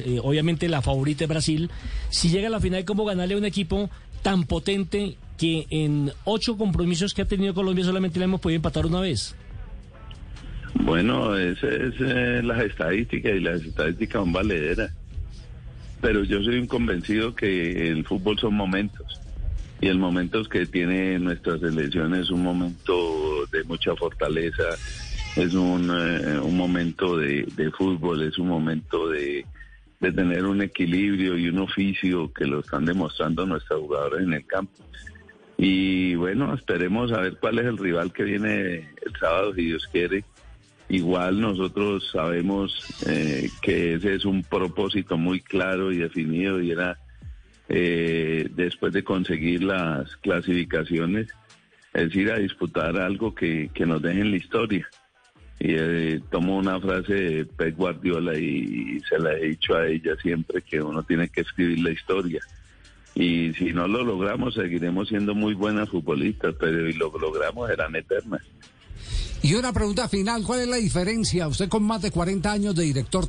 Eh, obviamente la favorita es Brasil. Si llega a la final, ¿cómo ganarle a un equipo tan potente que en ocho compromisos que ha tenido Colombia solamente le hemos podido empatar una vez? Bueno, esa es eh, las estadísticas y las estadísticas son valederas. Pero yo soy un convencido que el fútbol son momentos. Y el momento que tiene nuestra selección es un momento de mucha fortaleza, es un, eh, un momento de, de fútbol, es un momento de, de tener un equilibrio y un oficio que lo están demostrando nuestros jugadores en el campo. Y bueno, esperemos a ver cuál es el rival que viene el sábado, si Dios quiere. Igual nosotros sabemos eh, que ese es un propósito muy claro y definido y era eh, después de conseguir las clasificaciones, es ir a disputar algo que, que nos deje en la historia. Y eh, tomo una frase de Pep Guardiola y, se la he dicho a ella siempre que uno tiene que escribir la historia. Y si no lo logramos, seguiremos siendo muy buenas futbolistas, pero si lo logramos, eran eternas. Y una pregunta final, ¿cuál es la diferencia? Usted con más de 40 años de director.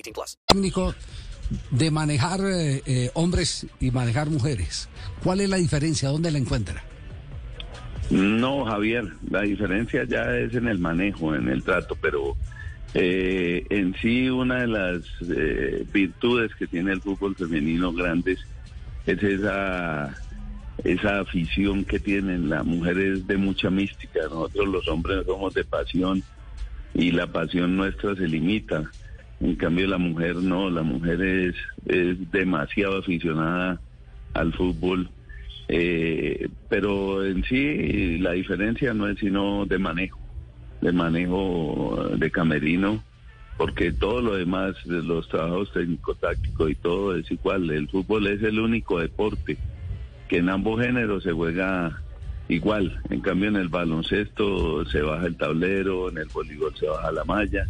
18 plus. Técnico de manejar eh, eh, hombres y manejar mujeres. ¿Cuál es la diferencia? ¿Dónde la encuentra? No, Javier, la diferencia ya es en el manejo, en el trato, pero eh, en sí una de las eh, virtudes que tiene el fútbol femenino grandes es esa, esa afición que tienen. La mujer es de mucha mística, nosotros los hombres somos de pasión y la pasión nuestra se limita. En cambio la mujer no, la mujer es, es demasiado aficionada al fútbol. Eh, pero en sí la diferencia no es sino de manejo, de manejo de camerino porque todo lo demás, los trabajos técnico-tácticos y todo es igual. El fútbol es el único deporte que en ambos géneros se juega igual. En cambio, en el baloncesto se baja el tablero, en el voleibol se baja la malla,